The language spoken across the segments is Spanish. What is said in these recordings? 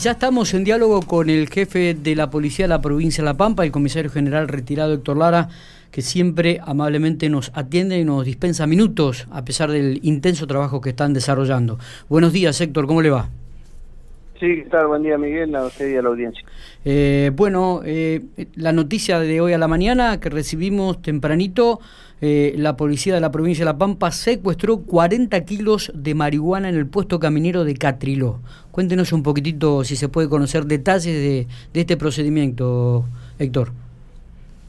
ya estamos en diálogo con el jefe de la policía de la provincia de La Pampa, el comisario general retirado Héctor Lara, que siempre amablemente nos atiende y nos dispensa minutos a pesar del intenso trabajo que están desarrollando. Buenos días, Héctor, ¿cómo le va? Sí, ¿qué tal? Buen día, Miguel, a usted y a la audiencia. Eh, bueno, eh, la noticia de hoy a la mañana que recibimos tempranito, eh, la policía de la provincia de La Pampa secuestró 40 kilos de marihuana en el puesto caminero de Catriló. Cuéntenos un poquitito si se puede conocer detalles de, de este procedimiento, Héctor.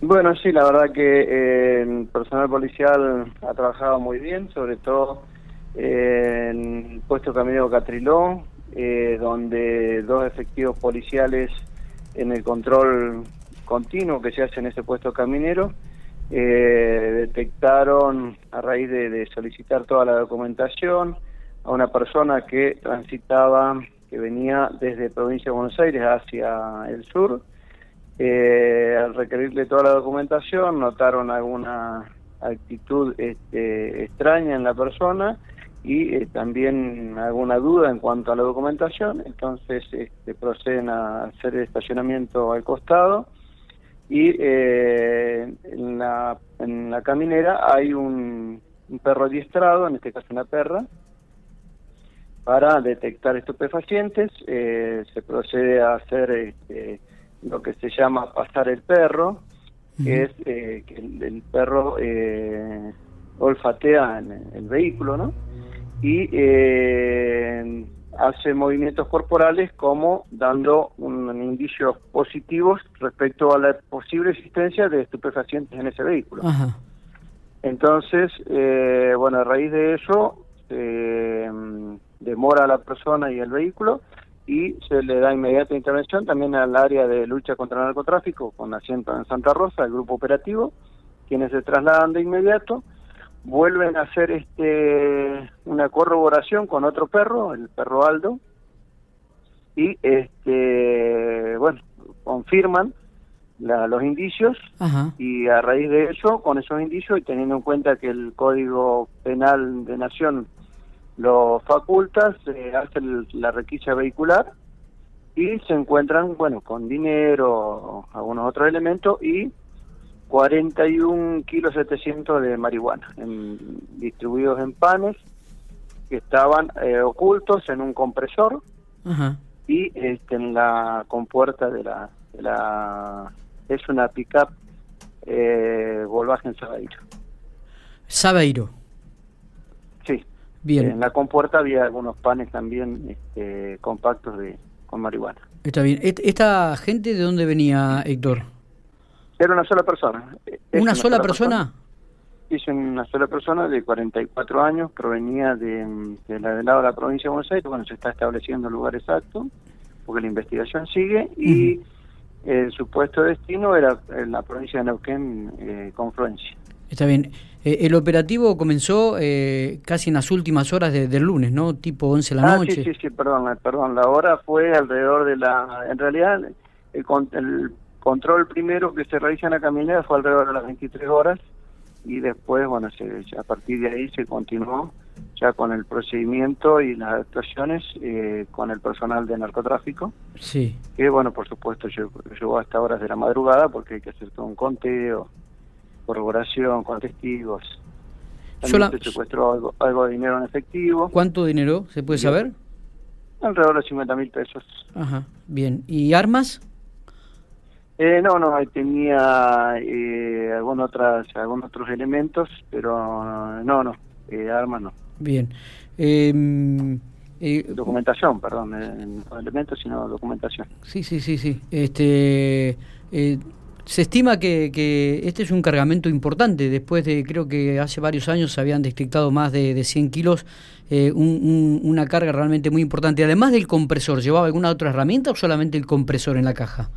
Bueno, sí, la verdad que el personal policial ha trabajado muy bien, sobre todo en el puesto caminero Catriló, eh, donde dos efectivos policiales en el control continuo que se hace en ese puesto caminero eh, detectaron a raíz de, solicitar toda la documentación a una persona que transitaba, que venía desde provincia de Buenos Aires hacia el sur. Eh, al requerirle toda la documentación notaron alguna actitud este, extraña en la persona y eh, también alguna duda en cuanto a la documentación, entonces este, proceden a hacer el estacionamiento al costado y eh, en, la, en la caminera hay un, perro adiestrado, en este caso una perra, para detectar estupefacientes, eh, se procede a hacer este, lo que se llama pasar el perro, que es que el, el perro olfatea en el vehículo, ¿no? Y eh, hace movimientos corporales como dando un, indicios positivos respecto a la posible existencia de estupefacientes en ese vehículo. Entonces, eh, bueno, a raíz de eso, mm, demora a la persona y el vehículo y se le da inmediata intervención también al área de lucha contra el narcotráfico con asiento en Santa Rosa, el grupo operativo, quienes se trasladan de inmediato vuelven a hacer este una corroboración con otro perro, el perro Aldo, y este bueno, confirman los indicios y a raíz de eso, con esos indicios y teniendo en cuenta que el Código Penal de Nación lo faculta, se hace la requisa vehicular y se encuentran, bueno, con dinero, algunos otros elementos y 41 kilos 700 de marihuana, distribuidos en panes que estaban eh, ocultos en un compresor y este, en la compuerta de la, de la es una pickup eh, Volkswagen Sabeiro. Sabeiro. Sí. Bien. En la compuerta había algunos panes también este, compactos de con marihuana. Está bien. ¿Esta gente de dónde venía, Héctor? Era una sola persona. ¿Una, sola, persona? Sí, una sola persona de 44 años, provenía de, de la del lado de la provincia de Buenos Aires, bueno, se está estableciendo el lugar exacto, porque la investigación sigue, y el supuesto destino era en la provincia de Neuquén, eh, Confluencia. Está bien. Eh, el operativo comenzó eh, casi en las últimas horas del lunes, ¿no? Tipo 11 de la noche. Sí, sí, sí, perdón, perdón. La hora fue alrededor de la... En realidad, el, el control primero que se realiza en la caminera fue alrededor de las 23 horas y después, bueno, a partir de ahí se continuó ya con el procedimiento y las actuaciones eh, con el personal de narcotráfico. Sí. Que, bueno, por supuesto, llegó hasta horas de la madrugada porque hay que hacer todo un conteo, corroboración con testigos. También se secuestró algo, algo de dinero en efectivo. ¿Cuánto dinero se puede saber? Alrededor de 50 mil pesos. Ajá, bien. ¿Y armas? Eh, no, no, tenía eh, algunos, otras, algunos otros elementos, pero no, no, eh, armas no. Bien. Em, eh, documentación, perdón, no elementos, sino documentación. Sí, sí, sí, sí. Este, se estima que, que, este es un cargamento importante. Después de, creo que hace varios años se habían detectado más de, de 100 kilos, una carga realmente muy importante. Además del compresor, ¿llevaba alguna otra herramienta o solamente el compresor en la caja?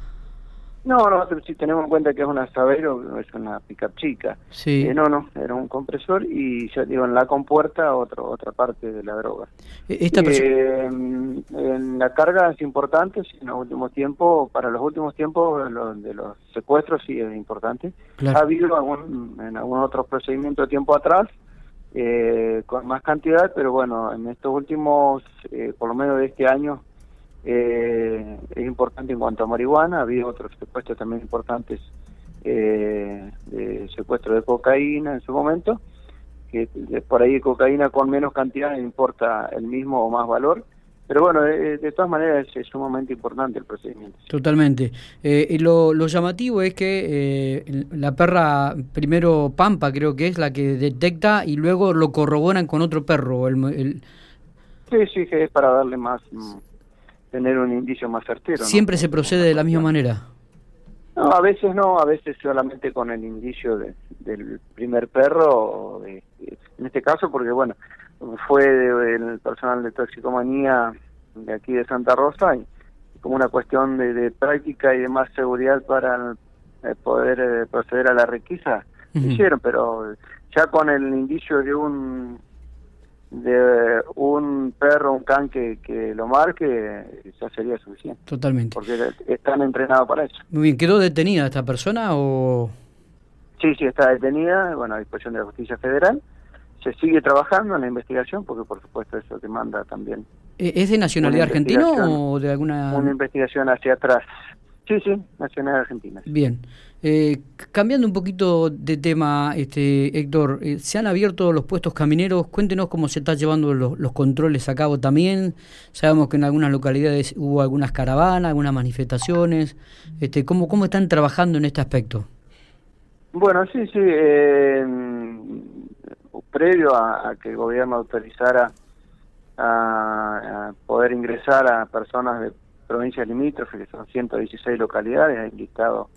No, no, si tenemos en cuenta que es una Sabeiro, es una pickup chica. Sí. Eh, no, no, era un compresor y ya digo, en la compuerta otro, otra parte de la droga. E, esta eh, en la carga es importante, en los últimos tiempos, para los últimos tiempos de los secuestros sí es importante. Ha habido algún, en algunos otros procedimientos de tiempo atrás, eh, con más cantidad, pero bueno, en estos últimos, eh, por lo menos de este año, eh, importante en cuanto a marihuana, había otros secuestros también importantes eh, de secuestro de cocaína en su momento, que por ahí cocaína con menos cantidad importa el mismo o más valor, pero bueno, de, todas maneras es, sumamente importante el procedimiento. Totalmente. Eh, lo, lo, llamativo es que eh, la perra, primero Pampa creo que es la que detecta y luego lo corroboran con otro perro. El, Sí, sí, que es para darle más, mm, tener un indicio más certero. ¿Siempre se procede de la misma manera? No, a veces no, a veces solamente con el indicio del primer perro, en este caso porque bueno, fue el personal de toxicomanía de aquí de Santa Rosa y como una cuestión de, práctica y de más seguridad para eh, poder eh, proceder a la requisa, hicieron, pero ya con el indicio de un de un perro, un can que, que lo marque, ya sería suficiente. Totalmente. Porque están entrenados para eso. Muy bien, ¿quedó detenida esta persona o...? Sí, sí, está detenida, bueno, a disposición de la Justicia Federal. Se sigue trabajando en la investigación, porque por supuesto eso demanda también. ¿E-, ¿Es de nacionalidad argentina o de alguna...? Una investigación hacia atrás. Sí, sí, nacionalidad argentina. Bien. Eh, cambiando un poquito de tema, este, Héctor, eh, ¿se han abierto los puestos camineros? Cuéntenos cómo se están llevando los, controles a cabo también. Sabemos que en algunas localidades hubo algunas caravanas, algunas manifestaciones. Este, ¿cómo, ¿Cómo están trabajando en este aspecto? Bueno, sí, sí. Eh, previo a, que el gobierno autorizara a, poder ingresar a personas de provincias limítrofes, que son 116 localidades, hay listado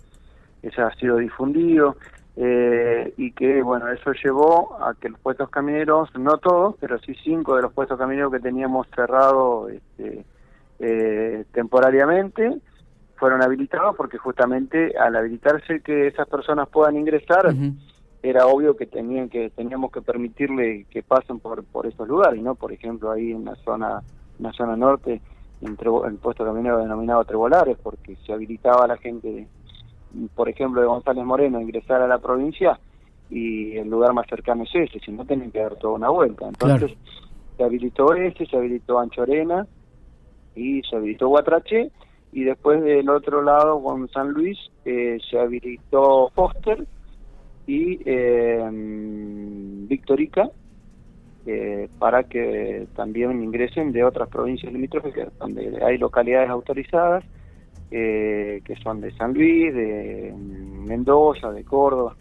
ese ha sido difundido eh, y que, bueno, eso llevó a que los puestos camineros, no todos, pero sí cinco de los puestos camineros que teníamos cerrados este, eh, temporariamente, fueron habilitados porque justamente al habilitarse que esas personas puedan ingresar, era obvio que tenían que teníamos que permitirle que pasen por por esos lugares, ¿no? Por ejemplo, ahí en la zona en la zona norte, en, el puesto caminero denominado Trebolares, porque se habilitaba a la gente por ejemplo, de González Moreno ingresar a la provincia y el lugar más cercano es ese, si no tienen que dar toda una vuelta. Entonces se habilitó ese, se habilitó Anchorena y se habilitó Guatrache y después del otro lado con San Luis eh, se habilitó Foster y eh, Victorica eh, para que también ingresen de otras provincias limítrofes donde hay localidades autorizadas eh, que son de San Luis, de Mendoza, de Córdoba.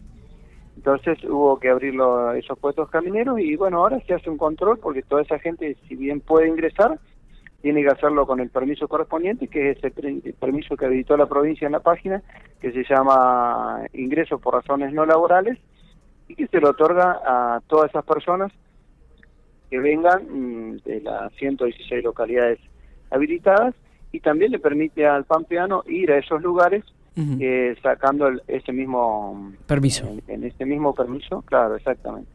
Entonces hubo que abrir esos puestos camineros y bueno, ahora se hace un control porque toda esa gente, si bien puede ingresar, tiene que hacerlo con el permiso correspondiente, que es ese permiso que habilitó la provincia en la página, que se llama ingreso por razones no laborales, y que se lo otorga a todas esas personas que vengan mm, de las 116 localidades habilitadas y también le permite al pampeano ir a esos lugares eh, sacando ese mismo permiso. En, ese mismo permiso, claro, exactamente.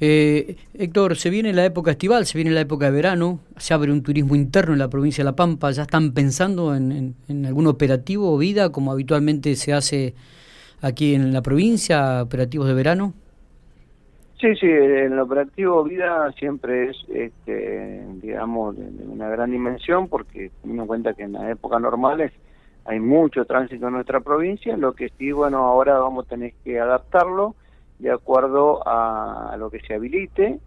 Eh, Héctor, se viene la época estival, se viene la época de verano, se abre un turismo interno en la provincia de La Pampa, ¿ya están pensando en, en algún operativo o vida como habitualmente se hace aquí en la provincia, operativos de verano? Sí, sí, el operativo vida siempre es, este, digamos, de, una gran dimensión porque teniendo en cuenta que en las épocas normales hay mucho tránsito en nuestra provincia, lo que sí, bueno, ahora vamos a tener que adaptarlo de acuerdo a, lo que se habilite.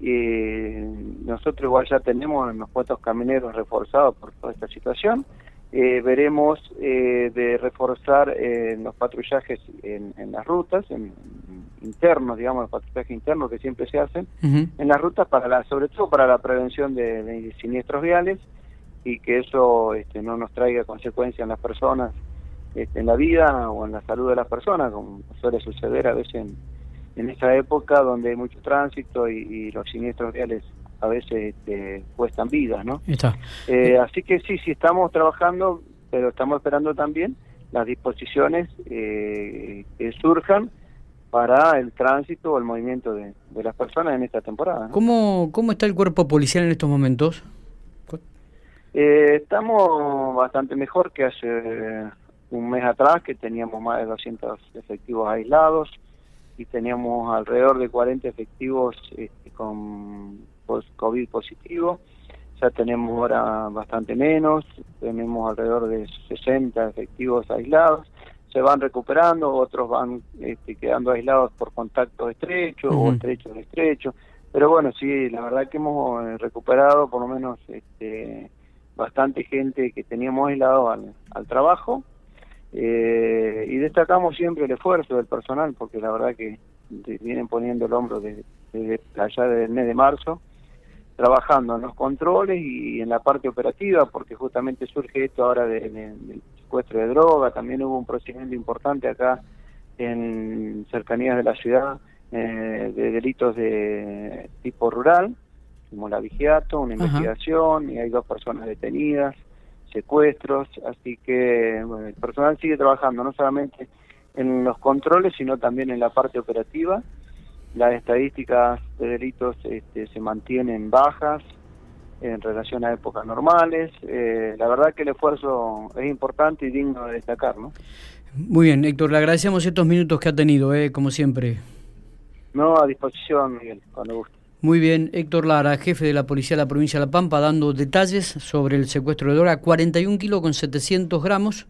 Eh, nosotros igual ya tenemos en los puestos camineros reforzados por toda esta situación. Eh, veremos eh, de reforzar eh, los patrullajes en, las rutas, en, internos, digamos, los patrullajes internos que siempre se hacen, en las rutas, para la, sobre todo para la prevención de, siniestros viales y que eso este, no nos traiga consecuencias en las personas, este, en la vida o en la salud de las personas, como suele suceder a veces en, en esta época donde hay mucho tránsito y los siniestros viales a veces este, cuestan vidas, ¿no? Eh, así que sí, sí estamos trabajando, pero estamos esperando también las disposiciones eh, que surjan para el tránsito o el movimiento de, las personas en esta temporada. ¿Cómo, ¿Cómo está el cuerpo policial en estos momentos? Eh, estamos bastante mejor que hace un mes atrás, que teníamos más de 200 efectivos aislados y teníamos alrededor de 40 efectivos este, con post-COVID positivo. ya tenemos ahora bastante menos, tenemos alrededor de 60 efectivos aislados, se van recuperando, otros van este, quedando aislados por contactos estrechos o estrechos de estrechos, pero bueno, sí, la verdad que hemos eh, recuperado por lo menos este, bastante gente que teníamos aislado al, al trabajo eh, y destacamos siempre el esfuerzo del personal porque la verdad que vienen poniendo el hombro desde, desde allá del mes de marzo trabajando en los controles y en la parte operativa, porque justamente surge esto ahora del secuestro de droga, también hubo un procedimiento importante acá en cercanías de la ciudad eh, de delitos de tipo rural, como la vigiato, una investigación, y hay dos personas detenidas, secuestros, así que el personal sigue trabajando no solamente en los controles, sino también en la parte operativa, las estadísticas de delitos este, se mantienen bajas en relación a épocas normales. Eh, la verdad que el esfuerzo es importante y digno de destacar, ¿no? Muy bien, Héctor, le agradecemos estos minutos que ha tenido, eh, como siempre. No, a disposición, Miguel, cuando guste. Muy bien, Héctor Lara, jefe de la Policía de la Provincia de La Pampa, dando detalles sobre el secuestro de droga, 41 kilos con 700 gramos